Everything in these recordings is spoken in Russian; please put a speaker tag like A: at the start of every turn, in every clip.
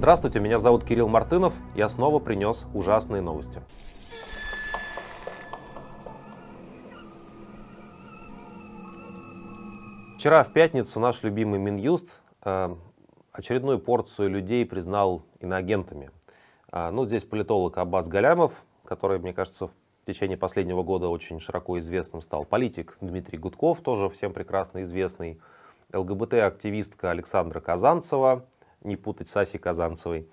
A: Здравствуйте, меня зовут Кирилл Мартынов. Я снова принес ужасные новости. Вчера в пятницу наш любимый Минюст э, очередную порцию людей признал иноагентами. Э, ну, здесь политолог Аббас Галямов, который, мне кажется, в течение последнего года очень широко известным стал. Политик Дмитрий Гудков, тоже всем прекрасно известный. ЛГБТ-активистка Александра Казанцева, не путать с Асей Казанцевой.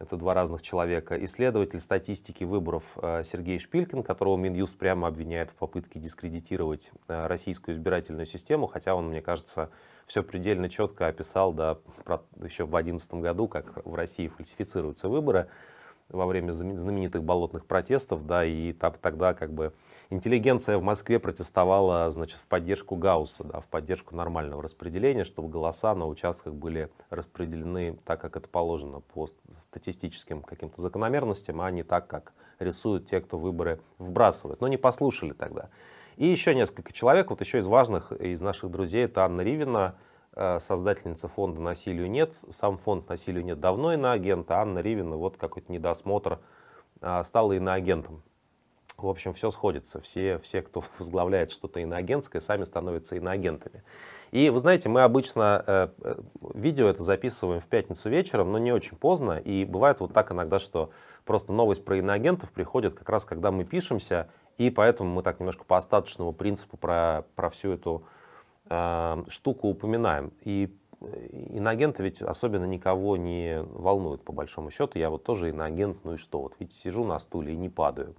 A: Это два разных человека. Исследователь статистики выборов э, Сергей Шпилькин, которого Минюст прямо обвиняет в попытке дискредитировать э, российскую избирательную систему, хотя он, мне кажется, все предельно четко описал да, еще в 2011 году, как в России фальсифицируются выборы во время знаменитых болотных протестов, да, и так, тогда как бы интеллигенция в Москве протестовала, значит, в поддержку Гаусса, да, в поддержку нормального распределения, чтобы голоса на участках были распределены так, как это положено по статистическим каким-то закономерностям, а не так, как рисуют те, кто выборы вбрасывает. Но не послушали тогда. И еще несколько человек, вот еще из важных, из наших друзей, это Анна Ривина, создательница фонда «Насилию нет». Сам фонд «Насилию нет» давно иноагент, а Анна Ривина, вот какой-то недосмотр, а, стала иноагентом. В общем, все сходится. Все, все кто возглавляет что-то иноагентское, сами становятся иноагентами. И вы знаете, мы обычно э, э, видео это записываем в пятницу вечером, но не очень поздно. И бывает вот так иногда, что просто новость про иноагентов приходит как раз, когда мы пишемся, и поэтому мы так немножко по остаточному принципу про, про всю эту э, штуку упоминаем. И иноагенты ведь особенно никого не волнуют, по большому счету. Я вот тоже иноагент, ну и что? Вот видите, сижу на стуле и не падаю.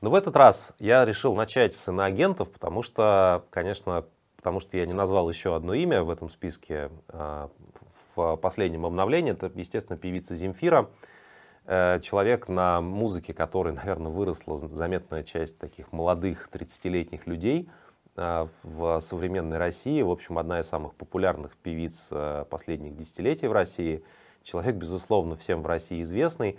A: Но в этот раз я решил начать с иноагентов, потому что, конечно, потому что я не назвал еще одно имя в этом списке э, в последнем обновлении. Это, естественно, певица Земфира. Э, человек, на музыке который, наверное, выросла заметная часть таких молодых 30-летних людей – в современной России. В общем, одна из самых популярных певиц а, последних десятилетий в России. Человек, безусловно, всем в России известный,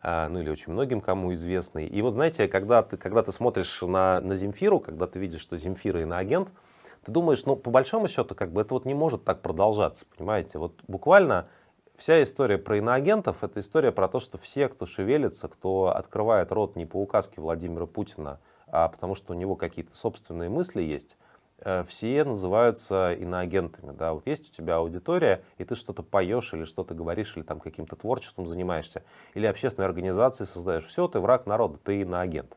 A: а, ну или очень многим кому известный. И вот знаете, когда ты, когда ты смотришь на, на Земфиру, когда ты видишь, что Земфира иноагент, ты думаешь, ну, по большому счету, как бы это вот не может так продолжаться, понимаете? Вот буквально вся история про иноагентов, это история про то, что все, кто шевелится, кто открывает рот не по указке Владимира Путина, а потому что у него какие-то собственные мысли есть, э, все называются иноагентами. Да? Вот есть у тебя аудитория, и ты что-то поешь или что-то говоришь, или там каким-то творчеством занимаешься, или общественной организации создаешь. Все, ты враг народа, ты иноагент.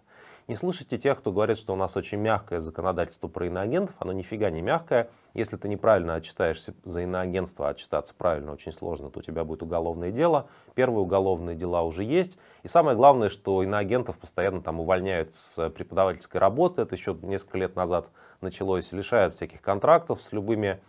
A: Не слышите тех, кто говорит, что у нас очень мягкое законодательство про иноагентов. Оно нифига не мягкое. Если ты неправильно отчитаешься за иноагентство, а отчитаться правильно очень сложно, то у тебя будет уголовное дело. Первые уголовные дела уже есть. И самое главное, что иноагентов постоянно там увольняют с преподавательской работы. Это еще несколько лет назад началось. Лишают всяких контрактов с любыми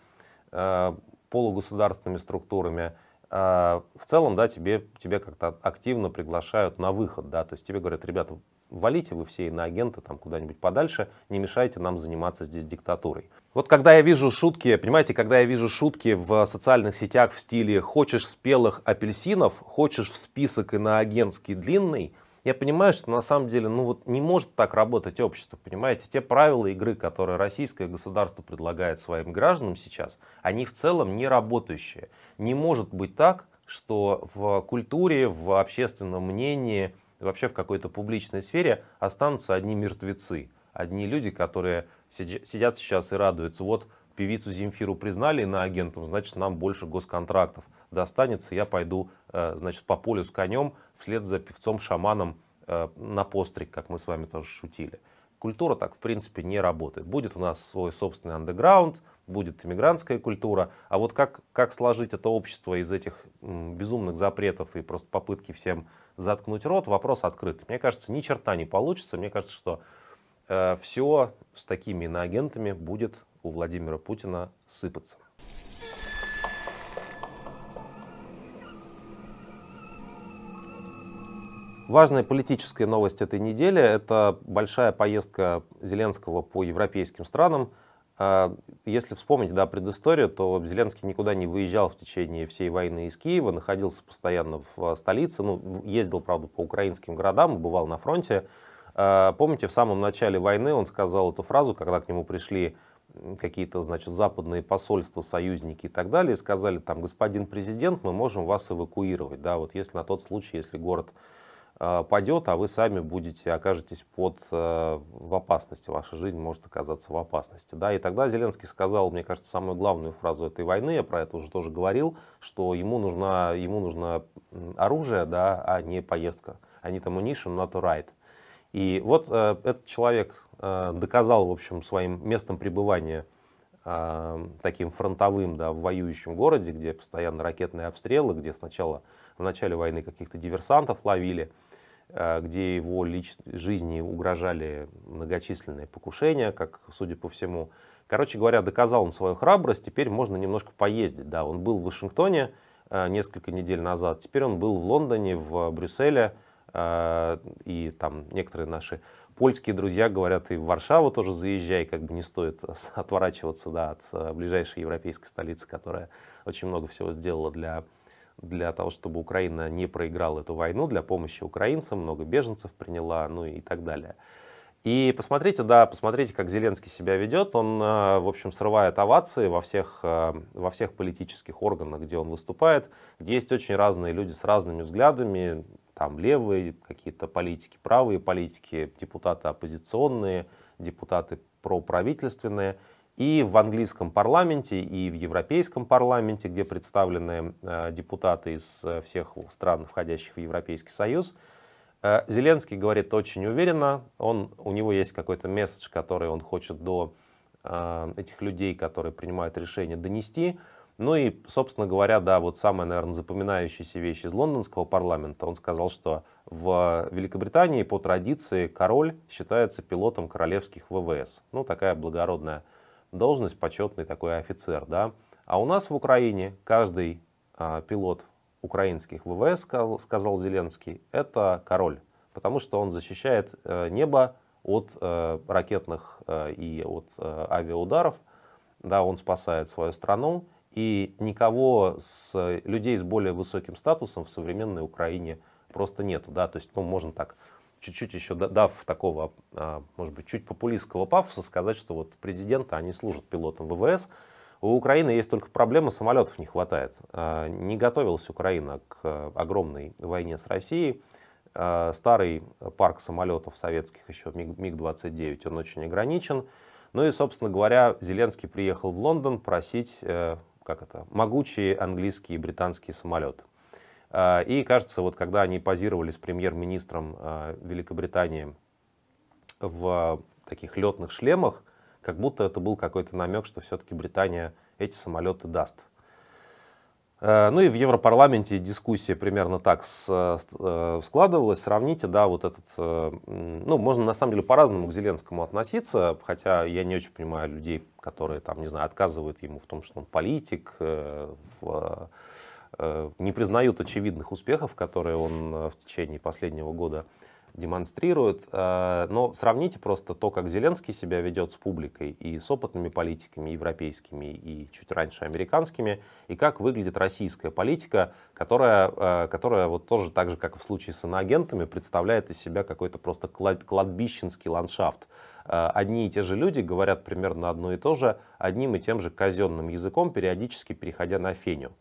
A: э, полугосударственными структурами. Э, в целом, да, тебе, тебе как-то активно приглашают на выход, да, то есть тебе говорят, ребята, валите вы все на агенты там куда-нибудь подальше, не мешайте нам заниматься здесь диктатурой. Вот когда я вижу шутки, понимаете, когда я вижу шутки в социальных сетях в стиле «хочешь спелых апельсинов, хочешь в список иноагентский длинный», я понимаю, что на самом деле ну вот не может так работать общество, понимаете? Те правила игры, которые российское государство предлагает своим гражданам сейчас, они в целом не работающие. Не может быть так, что в культуре, в общественном мнении, вообще в какой-то публичной сфере останутся одни мертвецы, одни люди, которые сидят сейчас и радуются. Вот певицу Земфиру признали на агентом, значит нам больше госконтрактов достанется, я пойду э, значит, по полю с конем вслед за певцом-шаманом э, на постриг, как мы с вами тоже шутили. Культура так в принципе не работает. Будет у нас свой собственный андеграунд, будет иммигрантская культура, а вот как, как сложить это общество из этих безумных запретов и просто попытки всем заткнуть рот, вопрос открыт. Мне кажется, ни черта не получится. Мне кажется, что э, все с такими иноагентами будет у Владимира Путина сыпаться. Важная политическая новость этой недели – это большая поездка Зеленского по европейским странам. А, если вспомнить да, предысторию, то Зеленский никуда не выезжал в течение всей войны из Киева, находился постоянно в столице, ну, ездил, правда, по украинским городам, бывал на фронте. А, помните, в самом начале войны он сказал эту фразу, когда к нему пришли какие-то, значит, западные посольства, союзники и так далее, и сказали, там, господин президент, мы можем вас эвакуировать, да, вот если на тот случай, если город падет, а вы сами будете, окажетесь под, э, в опасности, ваша жизнь может оказаться в опасности, да, и тогда Зеленский сказал, мне кажется, самую главную фразу этой войны, я про это уже тоже говорил, что ему нужно, ему нужно оружие, да, а не поездка, I need ammunition, not a ride. И вот э, этот человек э, доказал, в общем, своим местом пребывания э, таким фронтовым, да, в воюющем городе, где постоянно ракетные обстрелы, где сначала в начале войны каких-то диверсантов ловили, э, где его лич... жизни угрожали многочисленные покушения, как, судя по всему. Короче говоря, доказал он свою храбрость, теперь можно немножко поездить. Да, он был в Вашингтоне э, несколько недель назад, теперь он был в Лондоне, в Брюсселе, а, и там некоторые наши польские друзья говорят, и в Варшаву тоже заезжай, как бы не стоит отворачиваться да, от ближайшей европейской столицы, которая очень много всего сделала для, для того, чтобы Украина не проиграла эту войну, для помощи украинцам, много беженцев приняла, ну и так далее. И посмотрите, да, посмотрите, как Зеленский себя ведет. Он, э, в общем, срывает овации во всех, э, во всех политических органах, где он выступает, где есть очень разные люди с разными взглядами, там левые какие-то политики, правые политики, депутаты оппозиционные, депутаты проправительственные. И в английском парламенте, и в европейском парламенте, где представлены э, депутаты из всех стран, входящих в Европейский Союз – Э, Зеленский говорит очень уверенно, он, у него есть какой-то месседж, который он хочет до э, этих людей, которые принимают решения, донести. Ну и, собственно говоря, да, вот самая, наверное, запоминающаяся вещь из лондонского парламента. Он сказал, что в Великобритании по традиции король считается пилотом королевских ВВС. Ну, такая благородная должность, почетный такой офицер, да. А у нас в Украине каждый а, пилот украинских ВВС, сказал, сказал Зеленский, это король, потому что он защищает э, небо от э, ракетных э, и от авиаударов, да, он спасает свою страну, и никого с людей с более высоким статусом в современной Украине просто нету, да, то есть, ну, можно так чуть-чуть еще дав такого, а, может быть, чуть популистского пафоса, сказать, что вот президенты, они служат пилотом ВВС, у Украины есть только проблема, самолетов не хватает. А, не готовилась Украина к огромной войне с Россией. А, старый парк самолетов советских, еще МиГ-29, он очень ограничен. Ну и, собственно говоря, Зеленский приехал в Лондон просить, э, как это, могучие английские и британские самолеты. А, и кажется, вот когда они позировали с премьер-министром Великобритании в таких летных шлемах, как будто это был какой-то намек, что все-таки Британия эти самолеты даст. Э, ну и в Европарламенте дискуссия примерно так э, складывалась. Сравните, да, вот этот, э, ну, можно на самом деле по-разному к Зеленскому относиться, хотя я не очень понимаю людей, которые там, не знаю, отказывают ему в том, что он политик, в, не признают очевидных успехов, которые он в течение последнего года демонстрирует. Э, но сравните просто то, как Зеленский себя ведет с публикой и с опытными политиками европейскими и чуть раньше американскими, и как выглядит российская политика, которая, э, которая вот тоже так же, как и в случае с иноагентами, представляет из себя какой-то просто кладбищенский ландшафт. Э, одни и те же люди говорят примерно одно и то же, одним и тем же казенным языком, периодически переходя на феню.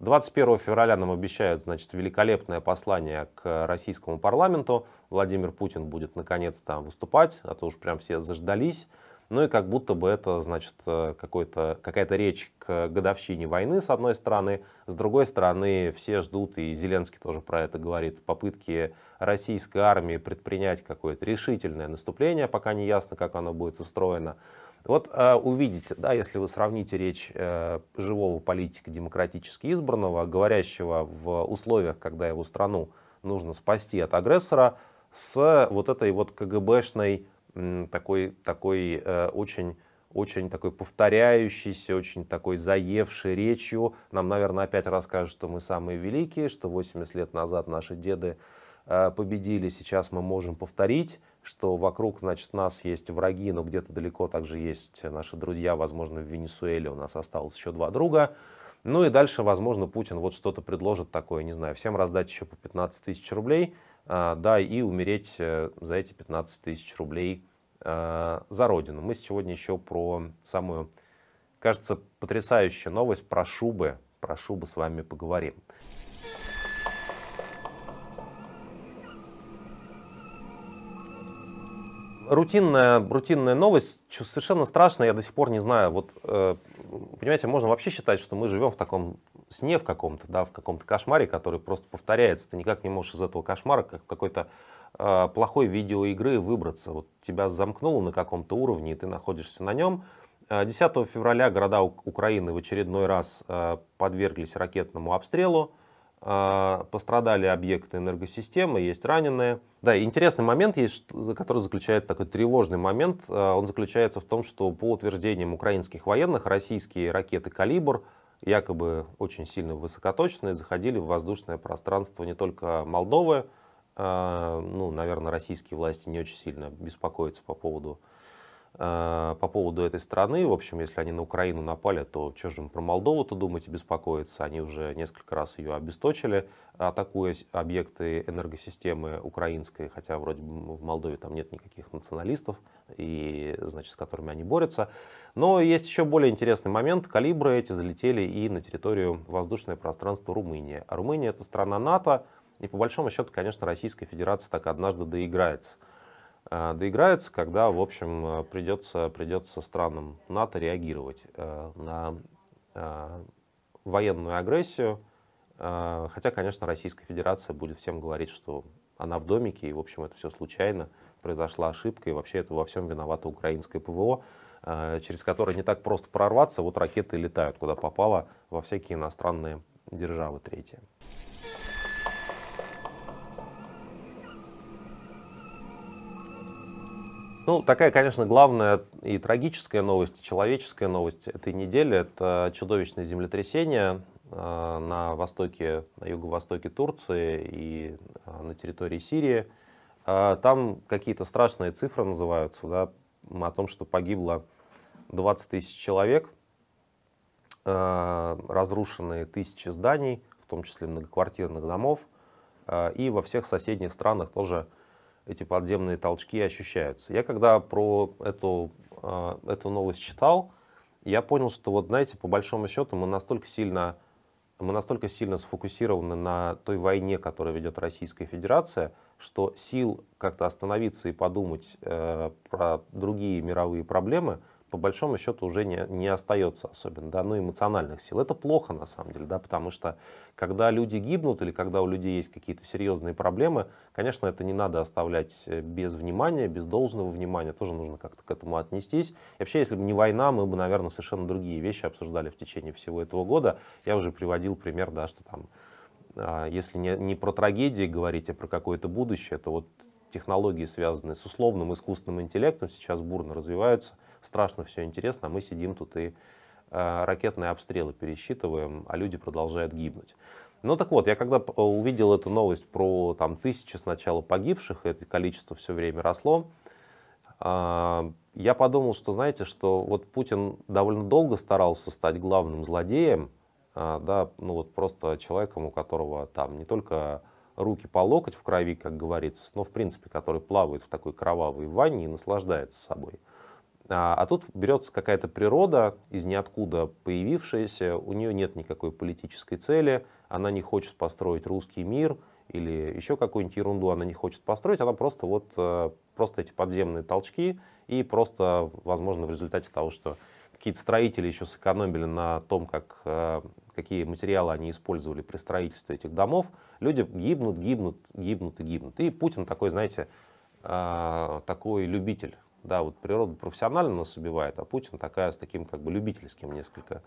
A: 21 февраля нам обещают значит, великолепное послание к российскому парламенту. Владимир Путин будет наконец то выступать, а то уж прям все заждались. Ну и как будто бы это, значит, какая-то речь к годовщине войны, с одной стороны. С другой стороны, все ждут, и Зеленский тоже про это говорит, попытки российской армии предпринять какое-то решительное наступление, пока не ясно, как оно будет устроено. Вот э, увидите, да, если вы сравните речь э, живого политика демократически избранного, говорящего в условиях, когда его страну нужно спасти от агрессора, с вот этой вот КГБшной такой, такой э, очень очень такой повторяющейся, очень такой заевшей речью. Нам, наверное, опять расскажут, что мы самые великие, что 80 лет назад наши деды Э, победили, сейчас мы можем повторить, что вокруг, значит, нас есть враги, но где-то далеко также есть наши друзья, возможно, в Венесуэле у нас осталось еще два друга. Ну и дальше, возможно, Путин вот что-то предложит такое, не знаю, всем раздать еще по 15 тысяч рублей, э, да, и умереть э, за эти 15 тысяч рублей э, за Родину. Мы сегодня еще про самую, кажется, потрясающую новость про шубы, про шубы с вами поговорим. Рутинная, рутинная новость, совершенно страшно, я до сих пор не знаю. Вот, э, понимаете, можно вообще считать, что мы живем в таком сне в каком-то, да, в каком-то кошмаре, который просто повторяется. Ты никак не можешь из этого кошмара, как какой-то э, плохой видеоигры выбраться. Вот тебя замкнуло на каком-то уровне, и ты находишься на нем. 10 э, февраля города Украины в очередной раз подверглись ракетному обстрелу. Э, пострадали объекты энергосистемы, есть раненые. Да, интересный момент есть, который заключается, такой тревожный момент. Он заключается в том, что по утверждениям украинских военных, российские ракеты «Калибр» якобы очень сильно высокоточные, заходили в воздушное пространство не только Молдовы, э, ну, наверное, российские власти не очень сильно беспокоятся по поводу по поводу этой страны. В общем, если они на Украину напали, то что же им про Молдову-то думать и беспокоиться? Они уже несколько раз ее обесточили, атакуя объекты энергосистемы украинской, хотя вроде бы в Молдове там нет никаких националистов, и, значит, с которыми они борются. Но есть еще более интересный момент. Калибры эти залетели и на территорию воздушное пространство Румынии. А Румыния это страна НАТО, и по большому счету, конечно, Российская Федерация так однажды доиграется. Э, доиграется, когда, в общем, э, придется, придется странам НАТО реагировать э, на военную агрессию. Хотя, конечно, Российская Федерация будет всем говорить, что она в домике, и, в общем, это все случайно, произошла ошибка, и вообще это во всем виновато украинское ПВО, через которое не так просто прорваться, вот ракеты летают куда попало во всякие иностранные державы третьи. Ну, такая, конечно, главная и трагическая новость, и человеческая новость этой недели – это чудовищное землетрясение э, на востоке, на юго-востоке Турции и э, на территории Сирии. Э, там какие-то страшные цифры называются, да, о том, что погибло 20 тысяч человек, разрушены тысячи зданий, в том числе многоквартирных домов, и во всех соседних странах тоже эти подземные толчки ощущаются. Я когда про эту, а, эту новость читал, я понял, что вот, знаете, по большому счету мы настолько сильно, мы настолько сильно сфокусированы на той войне, которую ведет Российская Федерация, что сил как-то остановиться и подумать э, про другие мировые проблемы – по большому счету уже не, не остается особенно, да, ну, эмоциональных сил. Это плохо на самом деле, да, потому что когда люди гибнут или когда у людей есть какие-то серьезные проблемы, конечно, это не надо оставлять э, без внимания, без должного внимания, тоже нужно как-то к этому отнестись. И вообще, если бы не война, мы бы, наверное, совершенно другие вещи обсуждали в течение всего этого года. Я уже приводил пример, да, что там, а, если не, не про трагедии говорить, а про какое-то будущее, то вот технологии, связанные с условным искусственным интеллектом, сейчас бурно развиваются – страшно все интересно, а мы сидим тут и э, ракетные обстрелы пересчитываем, а люди продолжают гибнуть. Ну так вот, я когда увидел эту новость про там, тысячи сначала погибших, это количество все время росло, э, я подумал, что, знаете, что вот Путин довольно долго старался стать главным злодеем, э, да, ну вот просто человеком, у которого там не только руки по локоть в крови, как говорится, но в принципе, который плавает в такой кровавой ванне и наслаждается собой. А, а тут берется какая-то природа из ниоткуда появившаяся, у нее нет никакой политической цели, она не хочет построить русский мир или еще какую-нибудь ерунду она не хочет построить, она просто вот э, просто эти подземные толчки и просто, возможно, в результате того, что какие-то строители еще сэкономили на том, как, э, какие материалы они использовали при строительстве этих домов, люди гибнут, гибнут, гибнут и гибнут. И Путин такой, знаете, э, такой любитель да, вот природа профессионально нас убивает, а Путин такая с таким как бы любительским несколько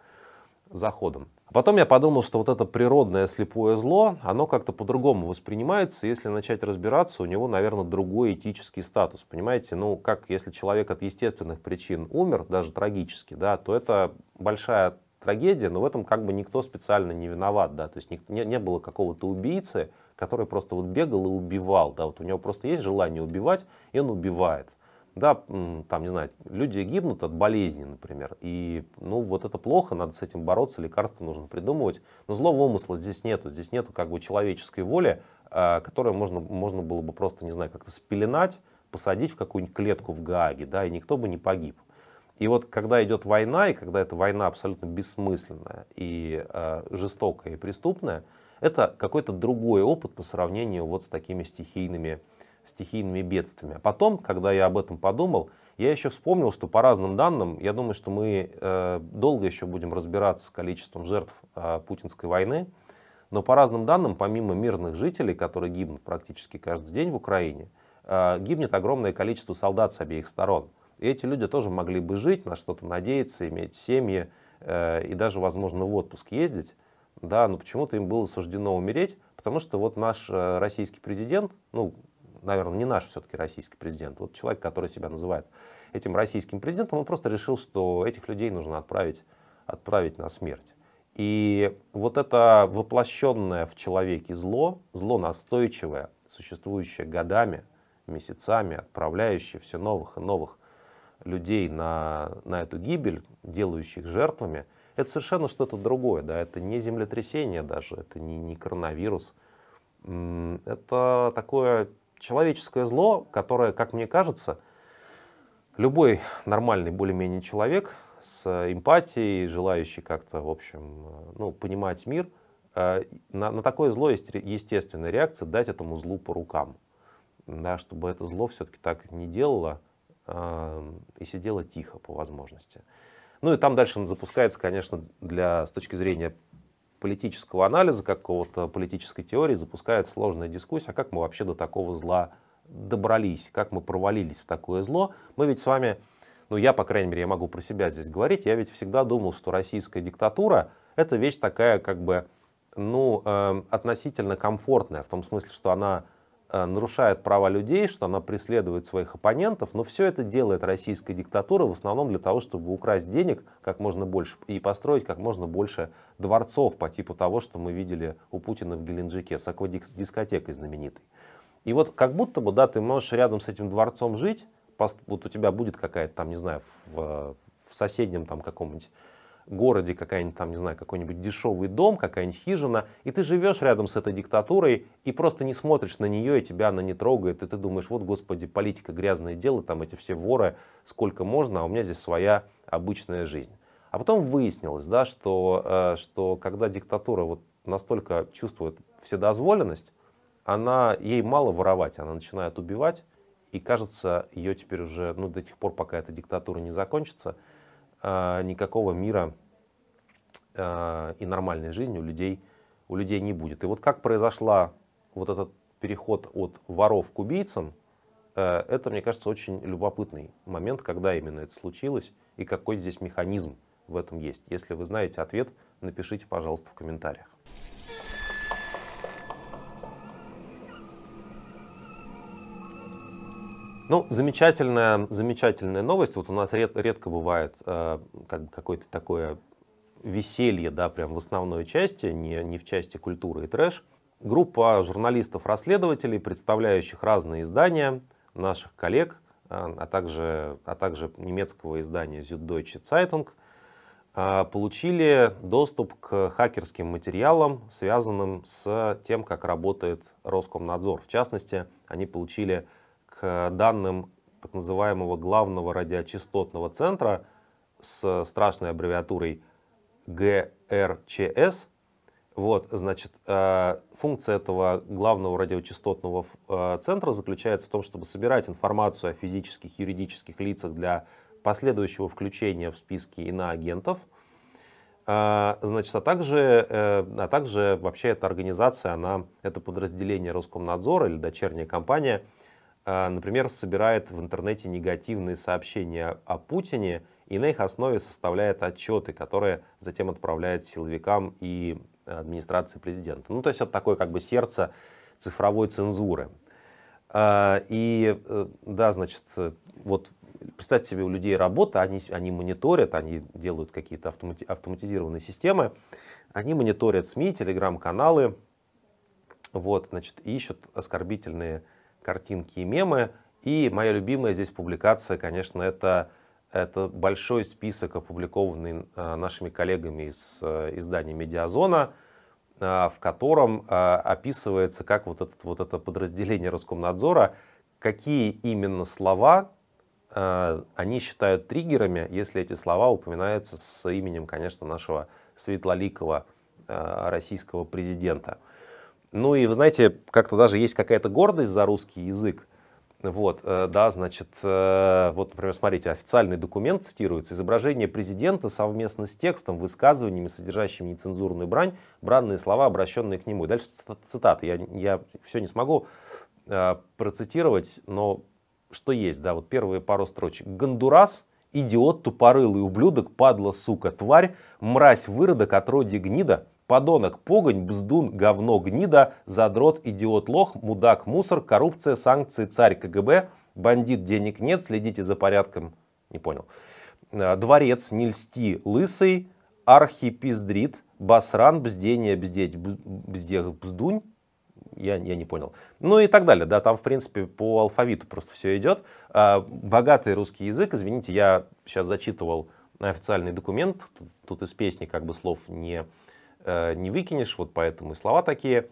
A: заходом. А потом я подумал, что вот это природное слепое зло, оно как-то по-другому воспринимается. Если начать разбираться, у него, наверное, другой этический статус. Понимаете, ну, как если человек от естественных причин умер, даже трагически, да, то это большая трагедия, но в этом как бы никто специально не виноват, да, то есть не, не было какого-то убийцы, который просто вот бегал и убивал, да, вот у него просто есть желание убивать, и он убивает. Да, там, не знаю, люди гибнут от болезни, например, и, ну, вот это плохо, надо с этим бороться, лекарства нужно придумывать, но злого умысла здесь нету, здесь нету как бы человеческой воли, а, которую можно, можно было бы просто, не знаю, как-то спеленать, посадить в какую-нибудь клетку в Гааге, да, и никто бы не погиб. И вот когда идет война, и когда эта война абсолютно бессмысленная и э, жестокая и преступная, это какой-то другой опыт по сравнению вот с такими стихийными, стихийными бедствиями. А потом, когда я об этом подумал, я еще вспомнил, что по разным данным, я думаю, что мы э, долго еще будем разбираться с количеством жертв э, путинской войны, но по разным данным, помимо мирных жителей, которые гибнут практически каждый день в Украине, э, гибнет огромное количество солдат с обеих сторон. И эти люди тоже могли бы жить, на что-то надеяться, иметь семьи и даже, возможно, в отпуск ездить. Да, но почему-то им было суждено умереть, потому что вот наш российский президент, ну, наверное, не наш все-таки российский президент, вот человек, который себя называет этим российским президентом, он просто решил, что этих людей нужно отправить, отправить на смерть. И вот это воплощенное в человеке зло, зло настойчивое, существующее годами, месяцами, отправляющее все новых и новых людей на, на эту гибель, делающих жертвами, это совершенно что-то другое. Да? Это не землетрясение даже, это не, не коронавирус. Это такое человеческое зло, которое, как мне кажется, любой нормальный более-менее человек с эмпатией, желающий как-то, в общем, ну, понимать мир, э, на, на такое зло есть естественная реакция дать этому злу по рукам. Да, чтобы это зло все-таки так не делало э, и сидело тихо по возможности. Ну и там дальше запускается, конечно, для, с точки зрения политического анализа, какого-то политической теории, запускается сложная дискуссия, а как мы вообще до такого зла добрались, как мы провалились в такое зло. Мы ведь с вами, ну я, по крайней мере, я могу про себя здесь говорить, я ведь всегда думал, что российская диктатура это вещь такая, как бы, ну, э, относительно комфортная, в том смысле, что она нарушает права людей, что она преследует своих оппонентов, но все это делает российская диктатура в основном для того, чтобы украсть денег как можно больше и построить как можно больше дворцов по типу того, что мы видели у Путина в Геленджике с аквадискотекой знаменитой. И вот как будто бы, да, ты можешь рядом с этим дворцом жить, вот у тебя будет какая-то там, не знаю, в, в соседнем там каком-нибудь городе какая-нибудь там, не знаю, какой-нибудь дешевый дом, какая-нибудь хижина, и ты живешь рядом с этой диктатурой и просто не смотришь на нее, и тебя она не трогает, и ты думаешь, вот, господи, политика грязное дело, там эти все воры, сколько можно, а у меня здесь своя обычная жизнь. А потом выяснилось, да, что, э, что когда диктатура вот настолько чувствует вседозволенность, она, ей мало воровать, она начинает убивать, и кажется, ее теперь уже, ну, до тех пор, пока эта диктатура не закончится, никакого мира э, и нормальной жизни у людей, у людей не будет. И вот как произошла вот этот переход от воров к убийцам, э, это, мне кажется, очень любопытный момент, когда именно это случилось и какой здесь механизм в этом есть. Если вы знаете ответ, напишите, пожалуйста, в комментариях. Ну, замечательная, замечательная новость. Вот у нас ред, редко бывает э, как, какое-то такое веселье, да, прям в основной части, не, не в части культуры и трэш. Группа журналистов-расследователей, представляющих разные издания, наших коллег, э, а, также, а также немецкого издания Süddeutsche Zeitung, э, получили доступ к хакерским материалам, связанным с тем, как работает Роскомнадзор. В частности, они получили к данным так называемого главного радиочастотного центра с страшной аббревиатурой ГРЧС. Вот, значит, э, функция этого главного радиочастотного э, центра заключается в том, чтобы собирать информацию о физических и юридических лицах для последующего включения в списки иноагентов. Э, значит, а также, а также вообще эта организация, она, это подразделение Роскомнадзора или дочерняя компания – например, собирает в интернете негативные сообщения о Путине и на их основе составляет отчеты, которые затем отправляет силовикам и администрации президента. Ну, то есть это такое как бы сердце цифровой цензуры. А, и э, да, значит, вот представьте себе, у людей работа, они, они мониторят, они делают какие-то автомати автоматизированные системы, они мониторят СМИ, телеграм-каналы, вот, значит, ищут оскорбительные картинки и мемы. И моя любимая здесь публикация, конечно, это, это большой список, опубликованный э, нашими коллегами из э, издания «Медиазона», э, в котором описывается, как вот, этот, вот это подразделение Роскомнадзора какие именно слова они считают триггерами, если эти слова упоминаются с именем, конечно, нашего светлоликого российского президента. Ну и вы знаете, как-то даже есть какая-то гордость за русский язык. Вот, э, да, значит, э, вот, например, смотрите, официальный документ цитируется. Изображение президента совместно с текстом, высказываниями, содержащими нецензурную брань, бранные слова, обращенные к нему. дальше цитаты. Я, я все не смогу э, процитировать, но что есть, да, вот первые пару строчек. Гондурас, идиот, тупорылый ублюдок, падла, сука, тварь, мразь, выродок, отродье гнида, подонок, погонь, бздун, говно, гнида, задрот, идиот, лох, мудак, мусор, коррупция, санкции, царь КГБ, бандит, денег нет, следите за порядком, не понял. Э, дворец, не льсти, лысый, архипиздрит, басран, бздение, бздеть, бздех, бздунь, я, я не понял. Ну и так далее, да, там, в принципе, по алфавиту просто все идет. А, богатый русский язык, извините, я сейчас зачитывал официальный документ, тут, тут из песни как бы слов не, Э, не выкинешь, вот поэтому и слова такие.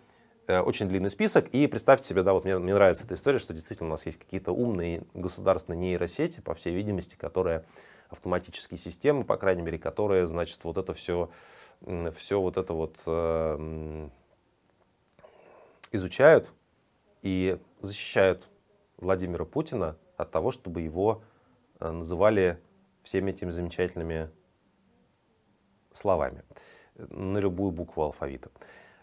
A: Э, очень длинный список. И представьте себе, да, вот мне, мне нравится эта история, что действительно у нас есть какие-то умные государственные нейросети, по всей видимости, которые автоматические системы, по крайней мере, которые, значит, вот это все, все вот это вот э, изучают и защищают Владимира Путина от того, чтобы его э, называли всеми этими замечательными словами на любую букву алфавита.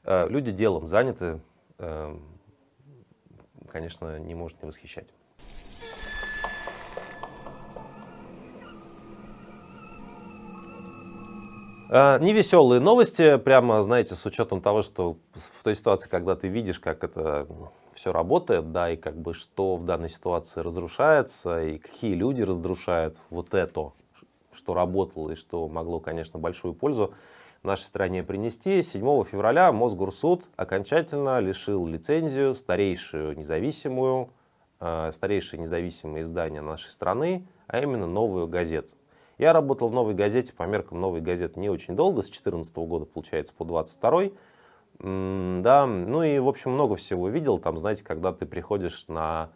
A: Э, люди делом заняты, э, конечно, не может не восхищать. Э, невеселые новости, прямо, знаете, с учетом того, что в той ситуации, когда ты видишь, как это все работает, да, и как бы что в данной ситуации разрушается, и какие люди разрушают вот это, что работало и что могло, конечно, большую пользу нашей стране принести. 7 февраля Мосгорсуд окончательно лишил лицензию старейшую независимую, э, старейшее независимое издание нашей страны, а именно «Новую газету». Я работал в «Новой газете», по меркам «Новой газеты» не очень долго, с 2014 года, получается, по 22 да, ну и, в общем, много всего видел. Там, знаете, когда ты приходишь на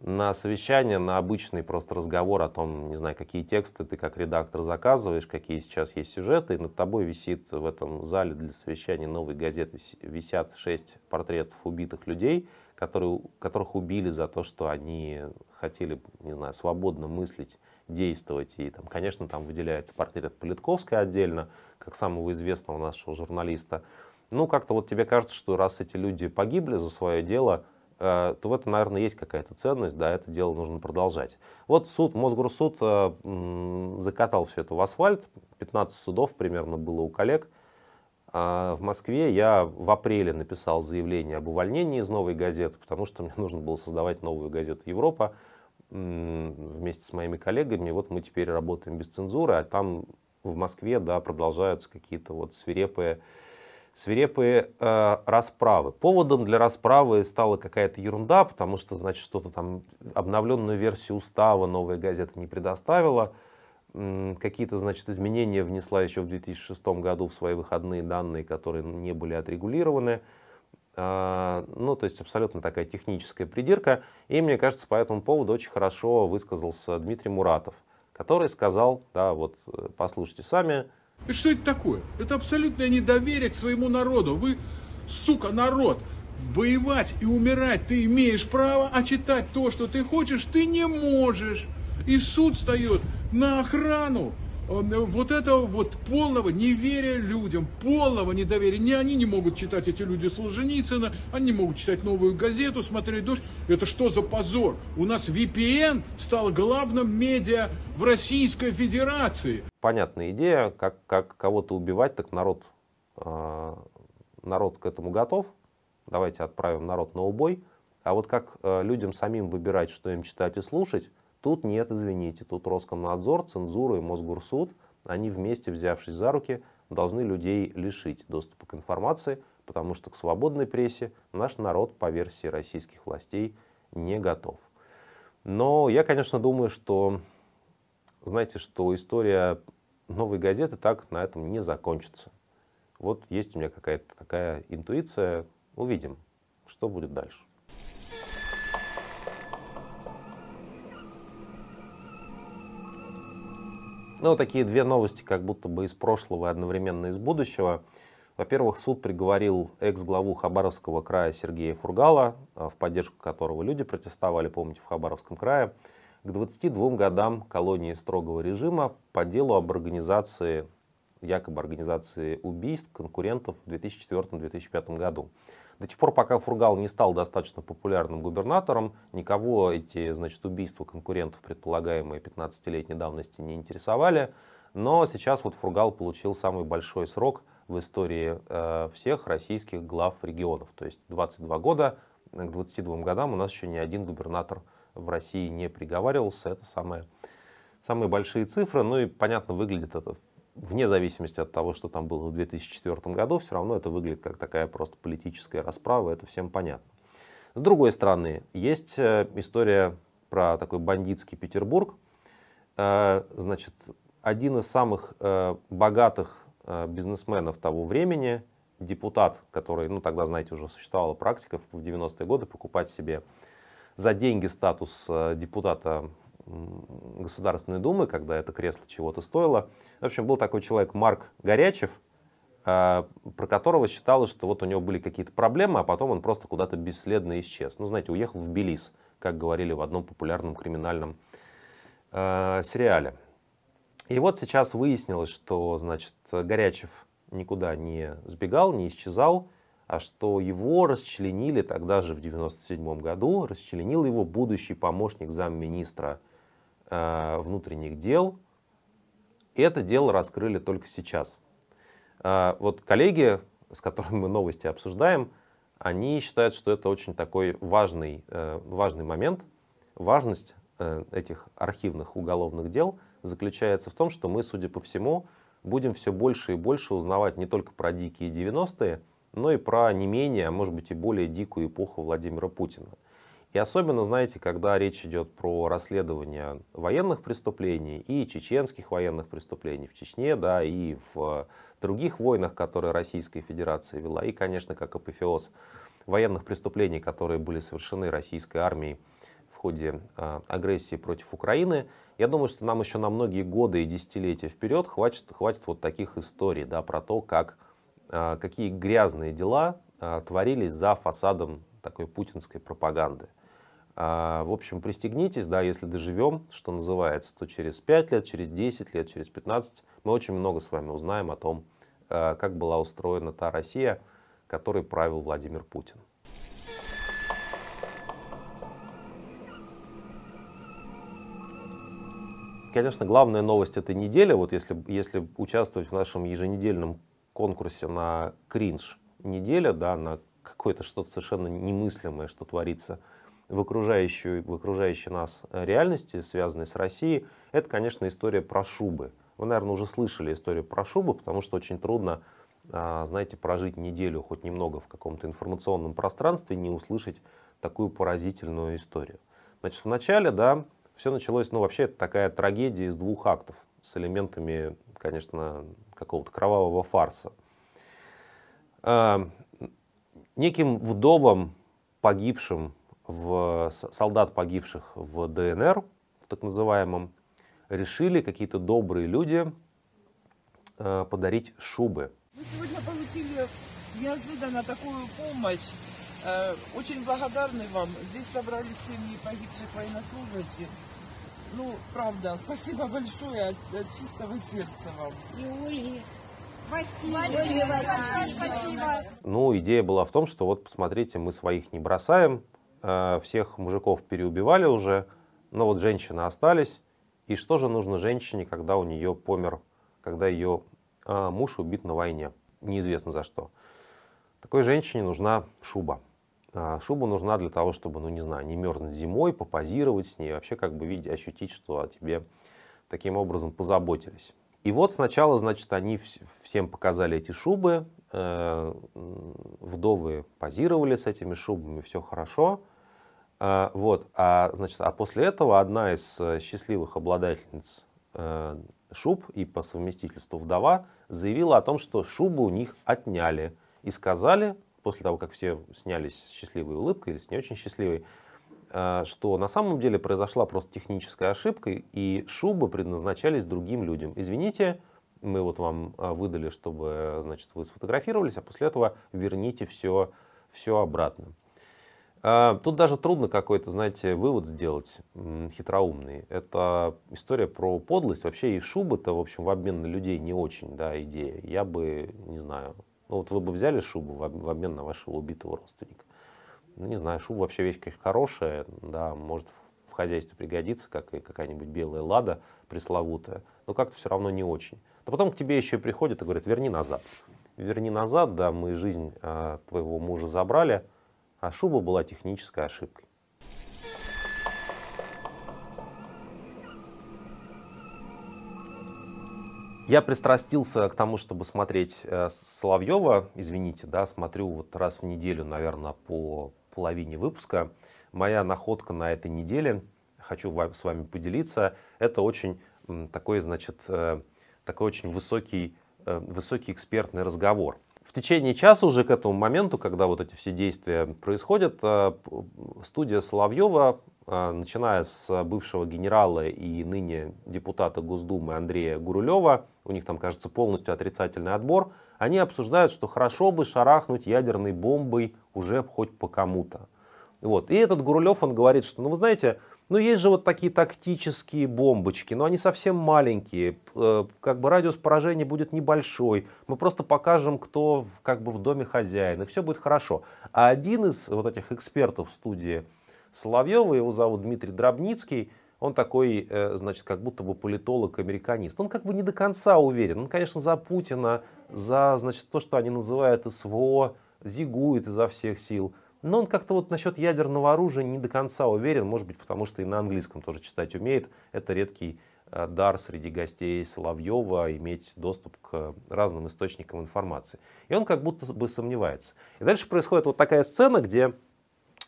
A: на совещание, на обычный просто разговор о том, не знаю, какие тексты ты как редактор заказываешь, какие сейчас есть сюжеты, и над тобой висит в этом зале для совещания новой газеты, висят шесть портретов убитых людей, которые, которых убили за то, что они хотели, не знаю, свободно мыслить, действовать. И, там, конечно, там выделяется портрет Политковской отдельно, как самого известного нашего журналиста. Ну, как-то вот тебе кажется, что раз эти люди погибли за свое дело, то в этом, наверное, есть какая-то ценность, да, это дело нужно продолжать. Вот суд, Мосгорсуд э, закатал все это в асфальт, 15 судов примерно было у коллег. А в Москве я в апреле написал заявление об увольнении из новой газеты, потому что мне нужно было создавать новую газету «Европа» вместе с моими коллегами. Вот мы теперь работаем без цензуры, а там в Москве да, продолжаются какие-то вот свирепые свирепые э, расправы. Поводом для расправы стала какая-то ерунда, потому что, значит, что-то там, обновленную версию устава новая газета не предоставила. Какие-то, значит, изменения внесла еще в 2006 году в свои выходные данные, которые не были отрегулированы. Э, ну, то есть абсолютно такая техническая придирка. И мне кажется, по этому поводу очень хорошо высказался Дмитрий Муратов, который сказал, да, вот э, послушайте сами,
B: и что это такое? Это абсолютное недоверие к своему народу. Вы, сука, народ, воевать и умирать ты имеешь право, а читать то, что ты хочешь, ты не можешь. И суд встает на охрану вот этого вот полного неверия людям, полного недоверия. Не они не могут читать, эти люди Солженицына, они не могут читать новую газету, смотреть дождь. Это что за позор? У нас VPN стал главным медиа в Российской Федерации.
A: Понятная идея, как, как кого-то убивать, так народ, э, народ к этому готов. Давайте отправим народ на убой. А вот как э, людям самим выбирать, что им читать и слушать, Тут нет, извините, тут Роскомнадзор, цензура и Мосгорсуд, они вместе, взявшись за руки, должны людей лишить доступа к информации, потому что к свободной прессе наш народ, по версии российских властей, не готов. Но я, конечно, думаю, что, знаете, что история новой газеты так на этом не закончится. Вот есть у меня какая-то такая интуиция. Увидим, что будет дальше. Ну, такие две новости, как будто бы из прошлого и одновременно из будущего. Во-первых, суд приговорил экс-главу Хабаровского края Сергея Фургала, в поддержку которого люди протестовали, помните, в Хабаровском крае, к 22 годам колонии строгого режима по делу об организации, якобы организации убийств конкурентов в 2004-2005 году. До тех пор, пока Фургал не стал достаточно популярным губернатором, никого эти значит, убийства конкурентов, предполагаемые 15-летней давности, не интересовали. Но сейчас вот Фургал получил самый большой срок в истории э, всех российских глав регионов. То есть 22 года, к 22 годам у нас еще ни один губернатор в России не приговаривался. Это самые, самые большие цифры. Ну и понятно, выглядит это вне зависимости от того, что там было в 2004 году, все равно это выглядит как такая просто политическая расправа, это всем понятно. С другой стороны, есть э, история про такой бандитский Петербург. Э, значит, один из самых э, богатых бизнесменов того времени, депутат, который, ну тогда, знаете, уже существовала практика в 90-е годы покупать себе за деньги статус депутата Государственной Думы, когда это кресло чего-то стоило. В общем, был такой человек Марк Горячев, а, про которого считалось, что вот у него были какие-то проблемы, а потом он просто куда-то бесследно исчез. Ну, знаете, уехал в Белиз, как говорили в одном популярном криминальном э, сериале. И вот сейчас выяснилось, что, значит, Горячев никуда не сбегал, не исчезал, а что его расчленили тогда же в 97 году, расчленил его будущий помощник замминистра внутренних дел. Это дело раскрыли только сейчас. Э, вот коллеги, с которыми мы новости обсуждаем, они считают, что это очень такой важный, э, важный момент. Важность этих архивных уголовных дел заключается в том, что мы, судя по всему, будем все больше и больше узнавать не только про дикие 90-е, но и про не менее, а может быть и более дикую эпоху Владимира Путина. И особенно, знаете, когда речь идет про расследование военных преступлений и чеченских военных преступлений в Чечне, да, и в других войнах, которые Российская Федерация вела, и, конечно, как апофеоз военных преступлений, которые были совершены российской армией в ходе э, агрессии против Украины, я думаю, что нам еще на многие годы и десятилетия вперед хватит, хватит вот таких историй, да, про то, как, э, какие грязные дела э, творились за фасадом такой путинской пропаганды. А, в общем, пристегнитесь, да, если доживем, что называется, то через 5 лет, через 10 лет, через 15 мы очень много с вами узнаем о том, а, как была устроена та Россия, которой правил Владимир Путин. Конечно, главная новость этой недели, вот если, если участвовать в нашем еженедельном конкурсе на кринж неделя, да, на какое-то что-то совершенно немыслимое, что творится в окружающей, в окружающей нас реальности, связанной с Россией, это, конечно, история про шубы. Вы, наверное, уже слышали историю про шубы, потому что очень трудно, а, знаете, прожить неделю хоть немного в каком-то информационном пространстве не услышать такую поразительную историю. Значит, вначале, да, все началось, ну, вообще, это такая трагедия из двух актов с элементами, конечно, какого-то кровавого фарса. А, неким вдовам, погибшим в солдат, погибших в ДНР, в так называемом, решили какие-то добрые люди э, подарить шубы.
C: Мы сегодня получили неожиданно такую помощь. Э, очень благодарны вам. Здесь собрались семьи погибших военнослужащих. Ну, правда, спасибо большое от, от чистого сердца вам.
D: Юлии. Спасибо. Большое
A: спасибо. Ну, идея была в том, что вот посмотрите, мы своих не бросаем, всех мужиков переубивали уже, но вот женщины остались. И что же нужно женщине, когда у нее помер, когда ее э, муж убит на войне, неизвестно за что. Такой женщине нужна шуба. Э, шуба нужна для того, чтобы, ну не знаю, не мерзнуть зимой, попозировать с ней, вообще как бы видеть, ощутить, что о тебе таким образом позаботились. И вот сначала, значит, они всем показали эти шубы, э, вдовы позировали с этими шубами, все хорошо. Э, вот, а, значит, а после этого одна из э, счастливых обладательниц шуб и по совместительству вдова заявила о том, что шубы у них отняли. И сказали, после того, как все снялись с счастливой улыбкой или с не очень счастливой, э, что на самом деле произошла просто техническая ошибка, и шубы предназначались другим людям. Извините, мы вот вам э, выдали, чтобы значит, вы сфотографировались, а после этого верните все, все обратно. Э, тут даже трудно какой-то, знаете, вывод сделать хитроумный. Это история про подлость. Вообще и шубы-то, в общем, в обмен на людей не очень, да, идея. Я бы, не знаю, ну вот вы бы взяли шубу в обмен на вашего убитого родственника. Ну, не знаю, шуба вообще вещь, конечно, хорошая, да, может в хозяйстве пригодится, как и какая-нибудь белая лада пресловутая, но как-то все равно не очень. Но потом к тебе еще приходят и говорят, верни назад. Верни назад, да, мы жизнь а, твоего мужа забрали, а шуба была технической ошибкой. Я пристрастился к тому, чтобы смотреть э, Соловьева, извините, да, смотрю вот раз в неделю, наверное, по половине выпуска. Моя находка на этой неделе, хочу с вами поделиться, это очень такой, значит, э, такой очень высокий, э, высокий экспертный разговор. В течение часа уже к этому моменту, когда вот эти все действия происходят, студия Соловьева а, начиная с бывшего генерала и ныне депутата Госдумы Андрея Гурулева, у них там, кажется, полностью отрицательный отбор, они обсуждают, что хорошо бы шарахнуть ядерной бомбой уже хоть по кому-то. Вот. И этот Гурулев, он говорит, что, ну вы знаете, ну есть же вот такие тактические бомбочки, но они совсем маленькие, э, как бы радиус поражения будет небольшой, мы просто покажем, кто как бы в доме хозяин, и все будет хорошо. А один из вот этих экспертов в студии Соловьева, его зовут Дмитрий Дробницкий, он такой, э, значит, как будто бы политолог-американист. Он как бы не до конца уверен. Он, конечно, за Путина, за, значит, то, что они называют СВО, зигует изо всех сил. Но он как-то вот насчет ядерного оружия не до конца уверен, может быть, потому что и на английском тоже читать умеет. Это редкий э, дар среди гостей Соловьева иметь доступ к разным источникам информации. И он как будто бы сомневается. И дальше происходит вот такая сцена, где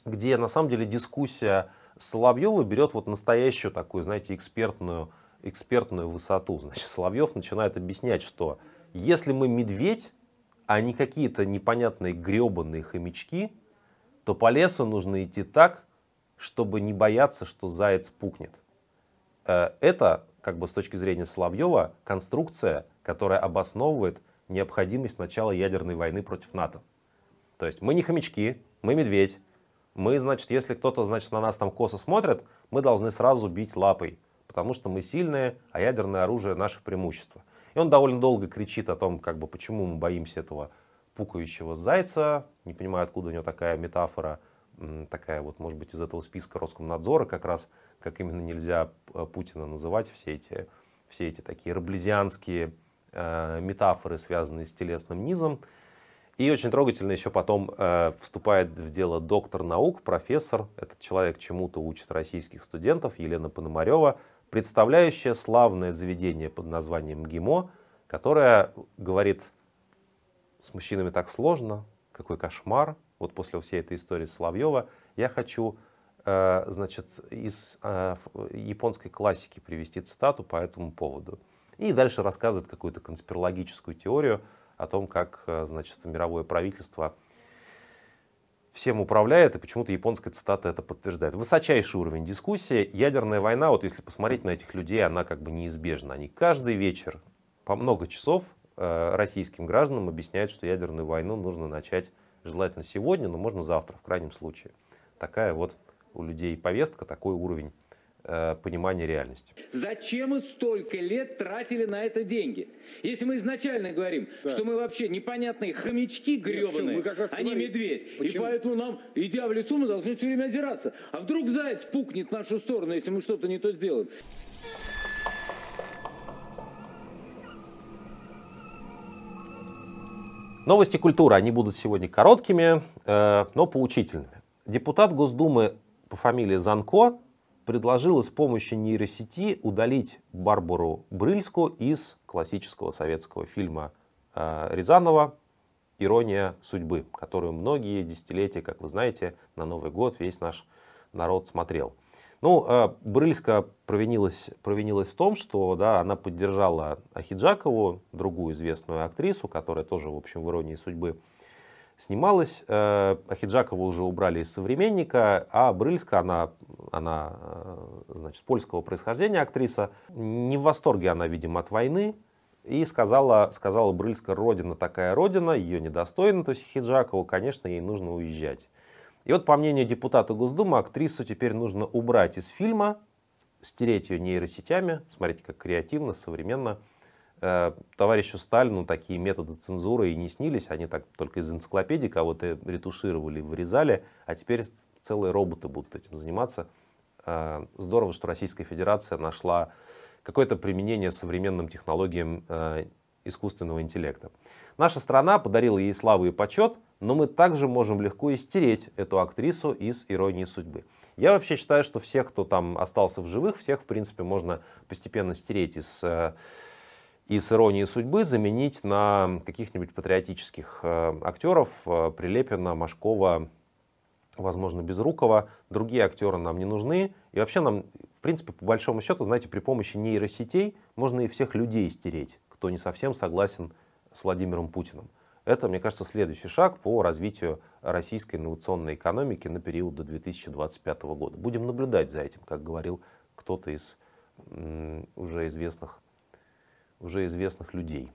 A: где на самом деле дискуссия Соловьева берет вот настоящую такую, знаете, экспертную, экспертную высоту. Значит, Соловьев начинает объяснять, что если мы медведь, а не какие-то непонятные гребаные хомячки, то по лесу нужно идти так, чтобы не бояться, что заяц пукнет. Э, это, как бы с точки зрения Соловьева, конструкция, которая обосновывает необходимость начала ядерной войны против НАТО. То есть мы не хомячки, мы медведь, мы, значит, если кто-то, значит, на нас там косо смотрит, мы должны сразу бить лапой, потому что мы сильные, а ядерное оружие наше преимущество. И он довольно долго кричит о том, как бы, почему мы боимся этого пукающего зайца, не понимаю, откуда у него такая метафора, такая вот, может быть, из этого списка Роскомнадзора, как раз, как именно нельзя э, Путина называть, все эти, все эти такие раблезианские э, метафоры, связанные с телесным низом. И очень трогательно еще потом э, вступает в дело доктор наук, профессор, этот человек чему-то учит российских студентов, Елена Пономарева, представляющая славное заведение под названием ГИМО, которое говорит, с мужчинами так сложно, какой кошмар, вот после всей этой истории Соловьева, я хочу э, значит, из э, японской классики привести цитату по этому поводу. И дальше рассказывает какую-то конспирологическую теорию, о том, как э, значит, мировое правительство всем управляет, и почему-то японская цитата это подтверждает. Высочайший уровень дискуссии. Ядерная война, вот если посмотреть на этих людей, она как бы неизбежна. Они каждый вечер по много часов российским гражданам объясняют, что ядерную войну нужно начать желательно сегодня, но можно завтра, в крайнем случае. Такая вот у людей повестка, такой уровень Э, понимания реальности.
E: Зачем мы столько лет тратили на это деньги? Если мы изначально говорим, да. что мы вообще непонятные хомячки гребаные, а не медведь. Почему? И поэтому нам, идя в лесу, мы должны все время озираться. А вдруг заяц пукнет в нашу сторону, если мы что-то не то сделаем?
A: Новости культуры, они будут сегодня короткими, э, но поучительными. Депутат Госдумы по фамилии Занко предложила с помощью нейросети удалить Барбару Брыльску из классического советского фильма э, Рязанова «Ирония судьбы», которую многие десятилетия, как вы знаете, на Новый год весь наш народ смотрел. Ну, э, Брыльска провинилась, провинилась в том, что да, она поддержала Ахиджакову, другую известную актрису, которая тоже, в общем, в «Иронии судьбы» снималась. Э, Ахиджакова уже убрали из «Современника», а Брыльска, она, она значит, польского происхождения актриса, не в восторге она, видимо, от войны, и сказала, сказала Брыльска, родина такая родина, ее недостойна, то есть Хиджакову, конечно, ей нужно уезжать. И вот, по мнению депутата Госдумы, актрису теперь нужно убрать из фильма, стереть ее нейросетями. Смотрите, как креативно, современно. Э, товарищу Сталину такие методы цензуры и не снились. Они так только из энциклопедии кого-то ретушировали, вырезали. А теперь целые роботы будут этим заниматься. Э, здорово, что Российская Федерация нашла какое-то применение современным технологиям э, искусственного интеллекта. Наша страна подарила ей славу и почет, но мы также можем легко истереть эту актрису из «Иронии судьбы». Я вообще считаю, что всех, кто там остался в живых, всех, в принципе, можно постепенно стереть из, э, из «Иронии судьбы», заменить на каких-нибудь патриотических э, актеров Прилепина, Машкова, возможно, Безрукова. Другие актеры нам не нужны. И вообще нам, в принципе, по большому счету, знаете, при помощи нейросетей можно и всех людей стереть, кто не совсем согласен с Владимиром Путиным. Это, мне кажется, следующий шаг по развитию российской инновационной экономики на период до 2025 года. Будем наблюдать за этим, как говорил кто-то из уже известных, уже известных людей.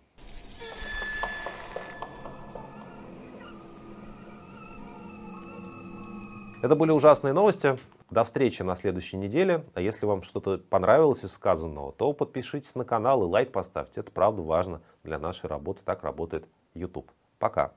A: Это были ужасные новости. До встречи на следующей неделе. А если вам что-то понравилось из сказанного, то подпишитесь на канал и лайк поставьте. Это правда важно для нашей работы. Так работает YouTube. Пока.